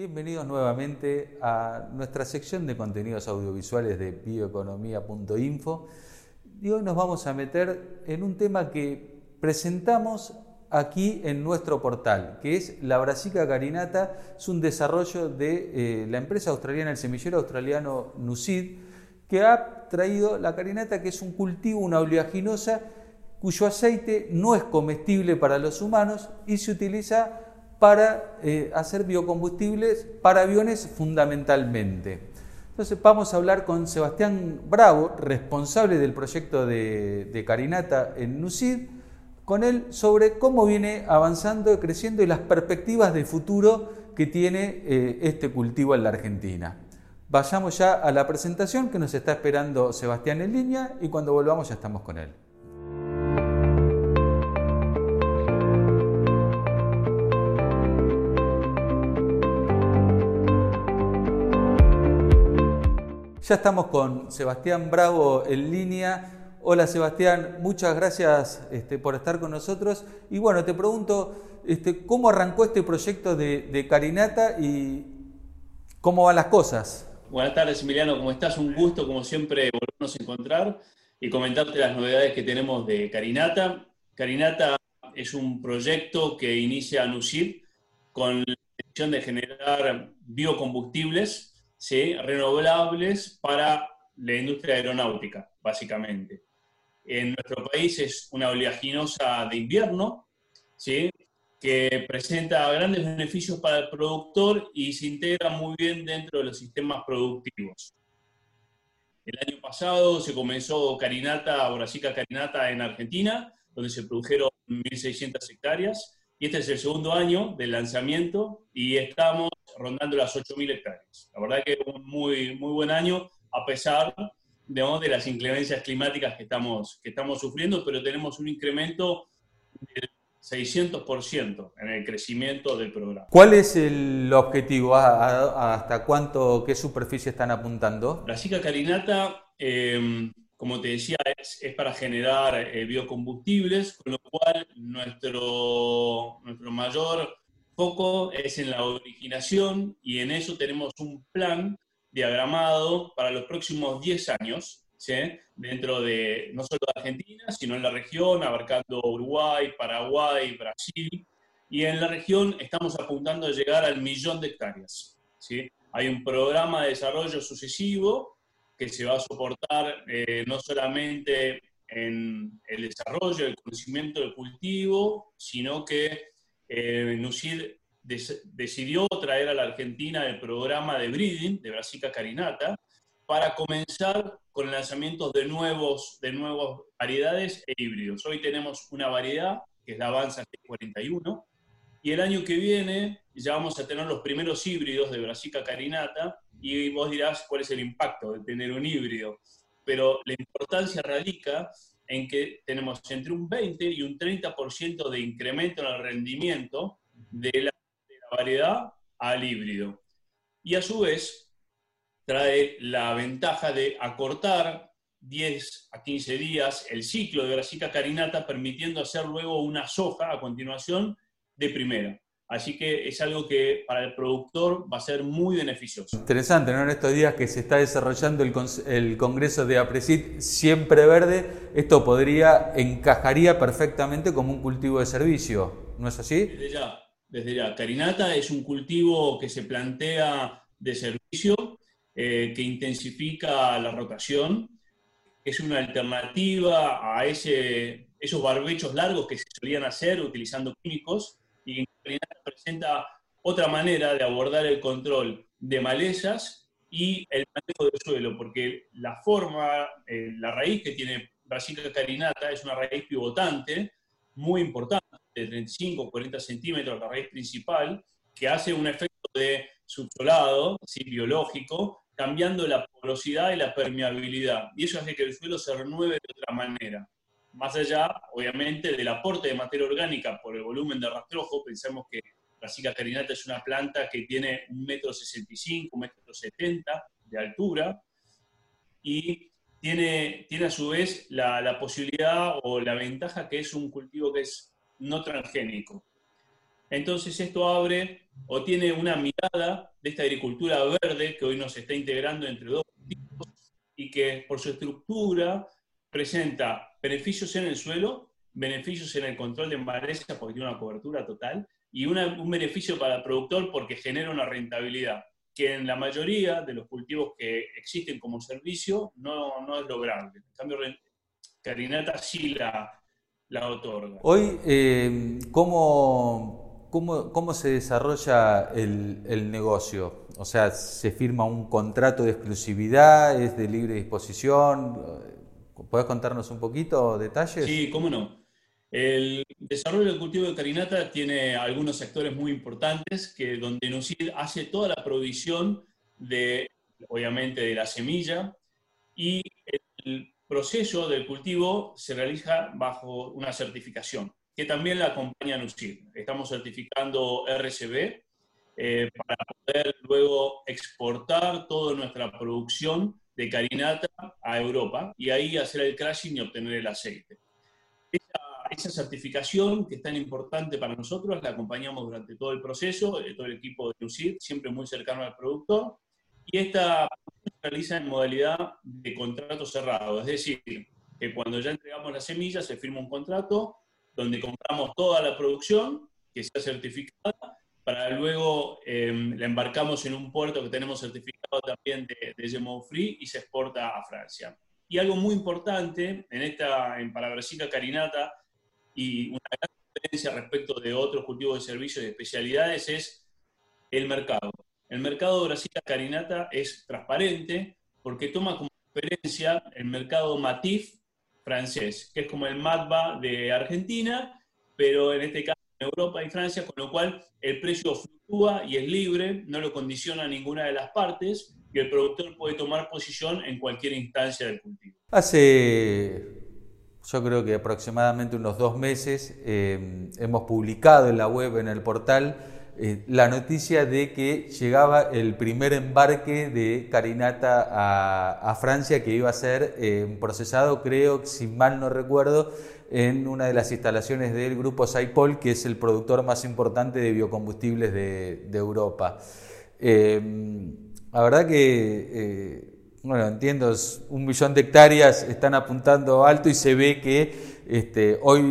Bienvenidos nuevamente a nuestra sección de contenidos audiovisuales de bioeconomía.info. Y hoy nos vamos a meter en un tema que presentamos aquí en nuestro portal, que es la Brasica Carinata. Es un desarrollo de eh, la empresa australiana, el semillero australiano Nucid, que ha traído la carinata, que es un cultivo, una oleaginosa, cuyo aceite no es comestible para los humanos y se utiliza para eh, hacer biocombustibles para aviones fundamentalmente. Entonces vamos a hablar con Sebastián Bravo, responsable del proyecto de, Carinata en NUCID, con él sobre cómo viene avanzando, y creciendo y las perspectivas de futuro que tiene eh, este cultivo en la Argentina. Vayamos ya a la presentación que nos está esperando Sebastián en línea y cuando volvamos ya estamos con él. Ya estamos con Sebastián Bravo en línea. Hola Sebastián, muchas gracias este, por estar con nosotros. Y bueno, te pregunto, este, ¿cómo arrancó este proyecto de, Carinata y cómo van las cosas? Buenas tardes Emiliano, ¿cómo estás? Un gusto como siempre volvernos a encontrar y comentarte las novedades que tenemos de Carinata. Carinata es un proyecto que inicia NUCID con la intención de generar biocombustibles ¿sí? renovables para la industria aeronáutica, básicamente. En nuestro país es una oleaginosa de invierno, ¿sí? que presenta grandes beneficios para el productor y se integra muy bien dentro de los sistemas productivos. El año pasado se comenzó Carinata, Brazica Carinata en Argentina, donde se produjeron 1.600 hectáreas, y este es el segundo año del lanzamiento y estamos rondando las 8.000 hectáreas. La verdad que es un muy, muy buen año, a pesar de las inclemencias climáticas que estamos, que estamos sufriendo, pero tenemos un incremento del 600% en el crecimiento del programa. ¿Cuál es el objetivo? ¿Hasta cuánto, qué superficie están apuntando? La Sica Carinata, em, como te decía, es, para generar eh, biocombustibles, con lo cual nuestro, nuestro mayor foco es en la originación y en eso tenemos un plan diagramado para los próximos 10 años, dentro de no solo de Argentina, sino en la región, abarcando Uruguay, Paraguay, Brasil. Y en la región estamos apuntando a llegar al millón de hectáreas. ¿sí? Hay un programa de desarrollo sucesivo que se va a soportar eh, no solamente en el desarrollo, el conocimiento del cultivo, sino que eh, decidió traer a la Argentina el programa de breeding de Brasica carinata para comenzar con lanzamientos de nuevos, de nuevas variedades e híbridos. Hoy tenemos una variedad que es la Avanza G41 y el año que viene ya vamos a tener los primeros híbridos de Brasica carinata y vos dirás cuál es el impacto de tener un híbrido. Pero la importancia radica en que tenemos entre un 20 y un 30% de incremento en el rendimiento de la, variedad al híbrido. Y a su vez trae la ventaja de acortar 10 a 15 días el ciclo de Brassica carinata, permitiendo hacer luego una soja a continuación de primera. Así que es algo que para el productor va a ser muy beneficioso. Interesante, ¿no? En estos días que se está desarrollando el, Congreso de APRESID siempre verde, esto podría, encajaría perfectamente como un cultivo de servicio, ¿no es así? Desde ya, desde ya. Carinata es un cultivo que se plantea de servicio, eh, que intensifica la rotación, es una alternativa a ese, esos barbechos largos que se solían hacer utilizando químicos y presenta otra manera de abordar el control de malezas y el manejo del suelo, porque la forma, eh, la raíz que tiene Brassica carinata es una raíz pivotante muy importante, de 35 o 40 centímetros, la raíz principal, que hace un efecto de subsolado ¿sí? biológico, cambiando la porosidad y la permeabilidad. Y eso hace que el suelo se renueve de otra manera más allá, obviamente, del aporte de materia orgánica por el volumen de rastrojo, pensemos que la cica carinata es una planta que tiene un metro sesenta y un metro setenta de altura y tiene, tiene a su vez la, la, posibilidad o la ventaja que es un cultivo que es no transgénico. Entonces esto abre o tiene una mirada de esta agricultura verde que hoy nos está integrando entre dos cultivos y que por su estructura presenta beneficios en el suelo, beneficios en el control de maleza porque tiene una cobertura total y un beneficio para el productor porque genera una rentabilidad que en la mayoría de los cultivos que existen como servicio no, no es lograble. En cambio, Carinata sí la, la otorga. Hoy, eh, ¿cómo, cómo, cómo, se desarrolla el, el, negocio? O sea, ¿se firma un contrato de exclusividad? ¿Es de libre disposición? ¿Puedes contarnos un poquito detalles? Sí, cómo no. El desarrollo del cultivo de carinata tiene algunos sectores muy importantes que donde NUCID hace toda la provisión de, obviamente, de la semilla y el proceso del cultivo se realiza bajo una certificación que también la acompaña NUCID. Estamos certificando RCB eh, para poder luego exportar toda nuestra producción de carinata a Europa y ahí hacer el crashing y obtener el aceite. Esa certificación que es tan importante para nosotros, la acompañamos durante todo el proceso, eh, todo el equipo de UCID, siempre muy cercano al productor, y esta se realiza en modalidad de contrato cerrado, es decir, que cuando ya entregamos la semilla se firma un contrato donde compramos toda la producción que sea certificada, para luego em, la embarcamos en un puerto que tenemos certificado también de, de Free y se exporta a Francia. Y algo muy importante en esta, para Carinata, y una gran diferencia respecto de otros cultivos de servicios y especialidades es el mercado. El mercado de Brasil Carinata es transparente porque toma como referencia el mercado Matif francés, que es como el MATBA de Argentina, pero en este caso Europa y Francia, con lo cual el precio fluctúa y es libre, no lo condiciona ninguna de las partes y el productor puede tomar posición en cualquier instancia del cultivo. Hace yo creo que aproximadamente unos dos meses eh, hemos publicado en la web, en el portal, eh, la noticia de que llegaba el primer embarque de Carinata a, Francia que iba a ser eh, procesado, creo, si mal no recuerdo, en una de las instalaciones del grupo Saipol, que es el productor más importante de biocombustibles de, Europa. la verdad que bueno, entiendo, un millón de hectáreas están apuntando alto y se ve que este, hoy,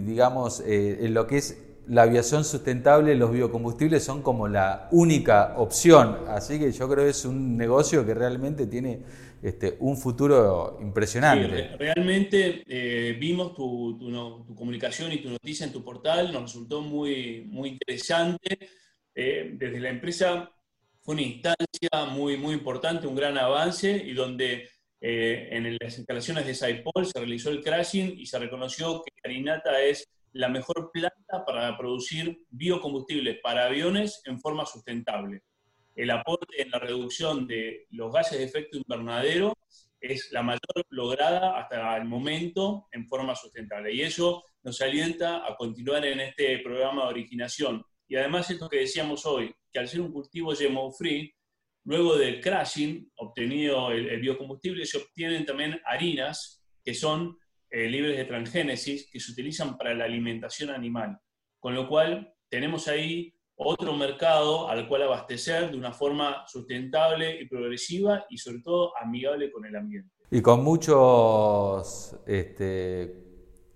digamos, eh, en lo que es la aviación sustentable, los biocombustibles son como la única opción. Así que yo creo que es un negocio que realmente tiene este, un futuro impresionante. Realmente eh, vimos tu, comunicación y tu noticia en tu portal, nos resultó muy, muy interesante. Eh, desde la empresa fue una instancia muy, muy importante, un gran avance y donde eh, en las instalaciones de Saipol se realizó el crashing y se reconoció que Carinata es la mejor planta para producir biocombustibles para aviones en forma sustentable. El aporte en la reducción de los gases de efecto invernadero es la mayor lograda hasta el momento en forma sustentable. Y eso nos alienta a continuar en este programa de originación y además esto que decíamos hoy, que al ser un cultivo GMO free, luego del crashing obtenido el, biocombustible, se obtienen también harinas que son eh, libres de transgénesis, que se utilizan para la alimentación animal. Con lo cual tenemos ahí otro mercado al cual abastecer de una forma sustentable y progresiva y sobre todo amigable con el ambiente. Y con muchos este,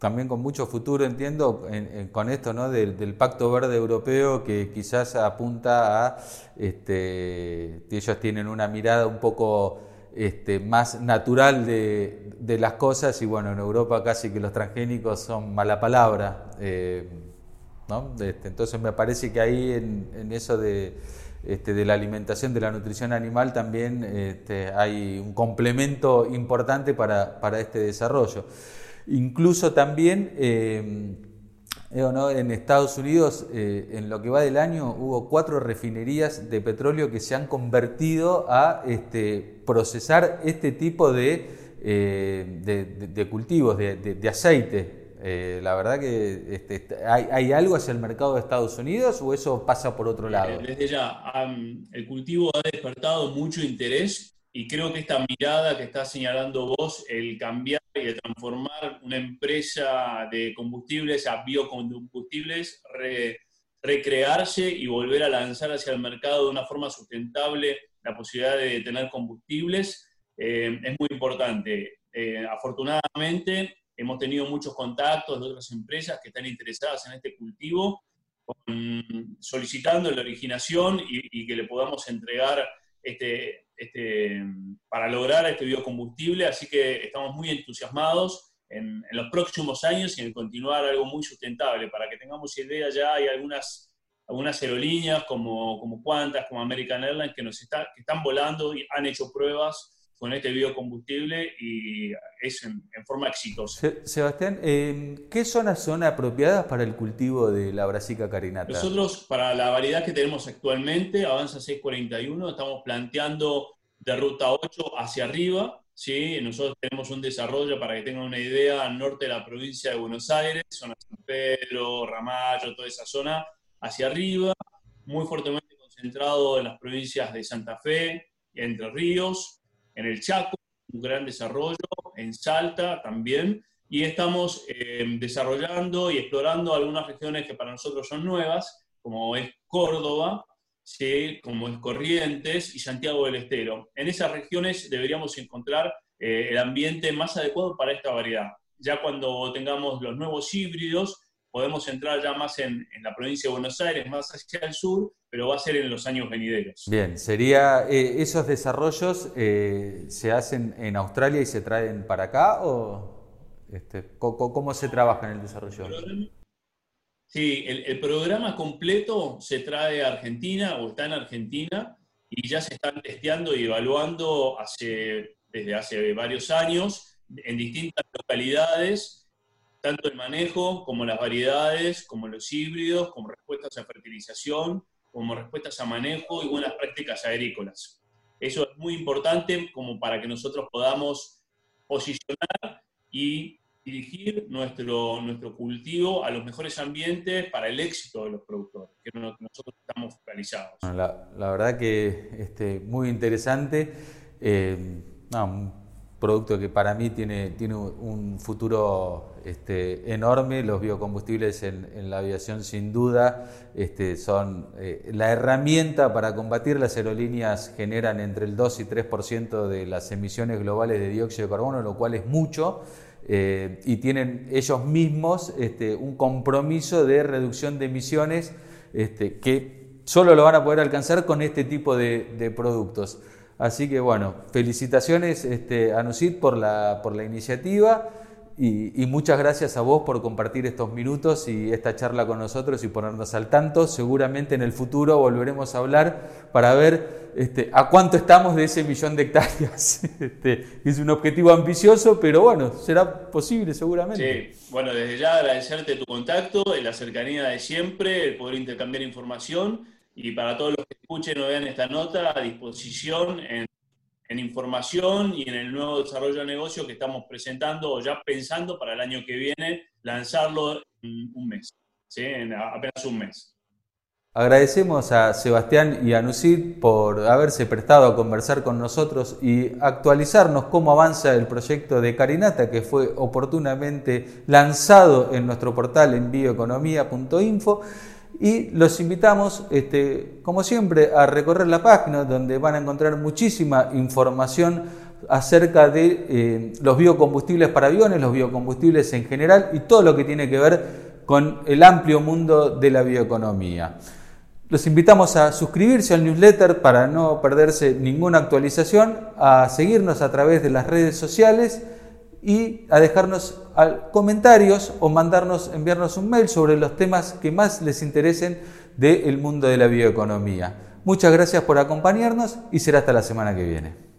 también con mucho futuro, entiendo, con esto ¿no? Del, Pacto Verde Europeo que quizás apunta a, este, ellos tienen una mirada un poco este, más natural de, las cosas y bueno, en Europa casi que los transgénicos son mala palabra. Eh, ¿no? Este, entonces me parece que ahí en, eso de, este, de la alimentación, de la nutrición animal también hay un complemento importante para, para este desarrollo. Incluso también eh, en Estados Unidos, eh, en lo que va del año, hubo cuatro refinerías de petróleo que se han convertido a este, procesar este tipo de, eh, cultivos, de, aceite. la verdad que este, ¿hay, algo hacia el mercado de Estados Unidos o eso pasa por otro lado? Desde ya, el cultivo ha despertado mucho interés y creo que esta mirada que está señalando vos, el cambiar y de transformar una empresa de combustibles a biocombustibles, recrearse y volver a lanzar hacia el mercado de una forma sustentable la posibilidad de tener combustibles eh, es muy importante. Eh, afortunadamente, hemos tenido muchos contactos de otras empresas que están interesadas en este cultivo, solicitando la originación y, que le podamos entregar este, este, para lograr este biocombustible. Así que estamos muy entusiasmados en, en, los próximos años y en continuar algo muy sustentable. Para que tengamos idea, ya hay algunas, algunas aerolíneas como, como Qantas, como American Airlines, que, nos está, que están volando y han hecho pruebas con este biocombustible y es en, forma exitosa. Sebastián, ¿qué zonas son apropiadas para el cultivo de la brasica carinata? Nosotros, para la variedad que tenemos actualmente, Avanza 641, estamos planteando de ruta 8 hacia arriba. ¿sí? Nosotros tenemos un desarrollo, para que tengan una idea, al norte de la provincia de Buenos Aires, zona San Pedro, Ramallo, toda esa zona, hacia arriba, muy fuertemente concentrado en las provincias de Santa Fe y Entre Ríos, en el Chaco, un gran desarrollo, en Salta también, y estamos eh, desarrollando y explorando algunas regiones que para nosotros son nuevas, como es Córdoba, ¿sí? como es Corrientes y Santiago del Estero. En esas regiones deberíamos encontrar eh, el ambiente más adecuado para esta variedad. Ya cuando tengamos los nuevos híbridos, podemos entrar ya más en, la provincia de Buenos Aires, más hacia el sur, pero va a ser en los años venideros. Bien, sería, eh, ¿esos desarrollos eh, se hacen en Australia y se traen para acá o este, ¿cómo, se trabaja en el desarrollo? Sí, el, programa completo se trae a Argentina o está en Argentina y ya se están testeando y evaluando hace, desde hace varios años en distintas localidades tanto el manejo como las variedades, como los híbridos, como respuestas a fertilización, como respuestas a manejo y buenas prácticas agrícolas. Eso es muy importante como para que nosotros podamos posicionar y dirigir nuestro, nuestro cultivo a los mejores ambientes para el éxito de los productores, que es lo que nosotros estamos focalizados. la, verdad que este, muy interesante. Eh, producto que para mí tiene, tiene un futuro este, enorme. Los biocombustibles en, la aviación sin duda este, son eh, la herramienta para combatir. Las aerolíneas generan entre el 2 y 3% de las emisiones globales de dióxido de carbono, lo cual es mucho. Eh, y tienen ellos mismos este, un compromiso de reducción de emisiones que solo lo van a poder alcanzar con este tipo de productos. Así que bueno, felicitaciones este, a Nusit por la, por la iniciativa y, muchas gracias a vos por compartir estos minutos y esta charla con nosotros y ponernos al tanto. Seguramente en el futuro volveremos a hablar para ver este, a cuánto estamos de ese millón de hectáreas. Este, es un objetivo ambicioso, pero bueno, será posible seguramente. Sí, bueno, desde ya agradecerte tu contacto, la cercanía de siempre, el poder intercambiar información y para todos los que escuchen o vean esta nota, a disposición en, información y en el nuevo desarrollo de negocio que estamos presentando o ya pensando para el año que viene, lanzarlo en un mes, en apenas un mes. Agradecemos a Sebastián y a Nucid por haberse prestado a conversar con nosotros y actualizarnos cómo avanza el proyecto de Carinata que fue oportunamente lanzado en nuestro portal en bioeconomía.info. Y los invitamos, este, como siempre, a recorrer la página donde van a encontrar muchísima información acerca de eh, los biocombustibles para aviones, los biocombustibles en general y todo lo que tiene que ver con el amplio mundo de la bioeconomía. Los invitamos a suscribirse al newsletter para no perderse ninguna actualización, a seguirnos a través de las redes sociales y a dejarnos comentarios o mandarnos, enviarnos un mail sobre los temas que más les interesen del mundo de la bioeconomía. Muchas gracias por acompañarnos y será hasta la semana que viene.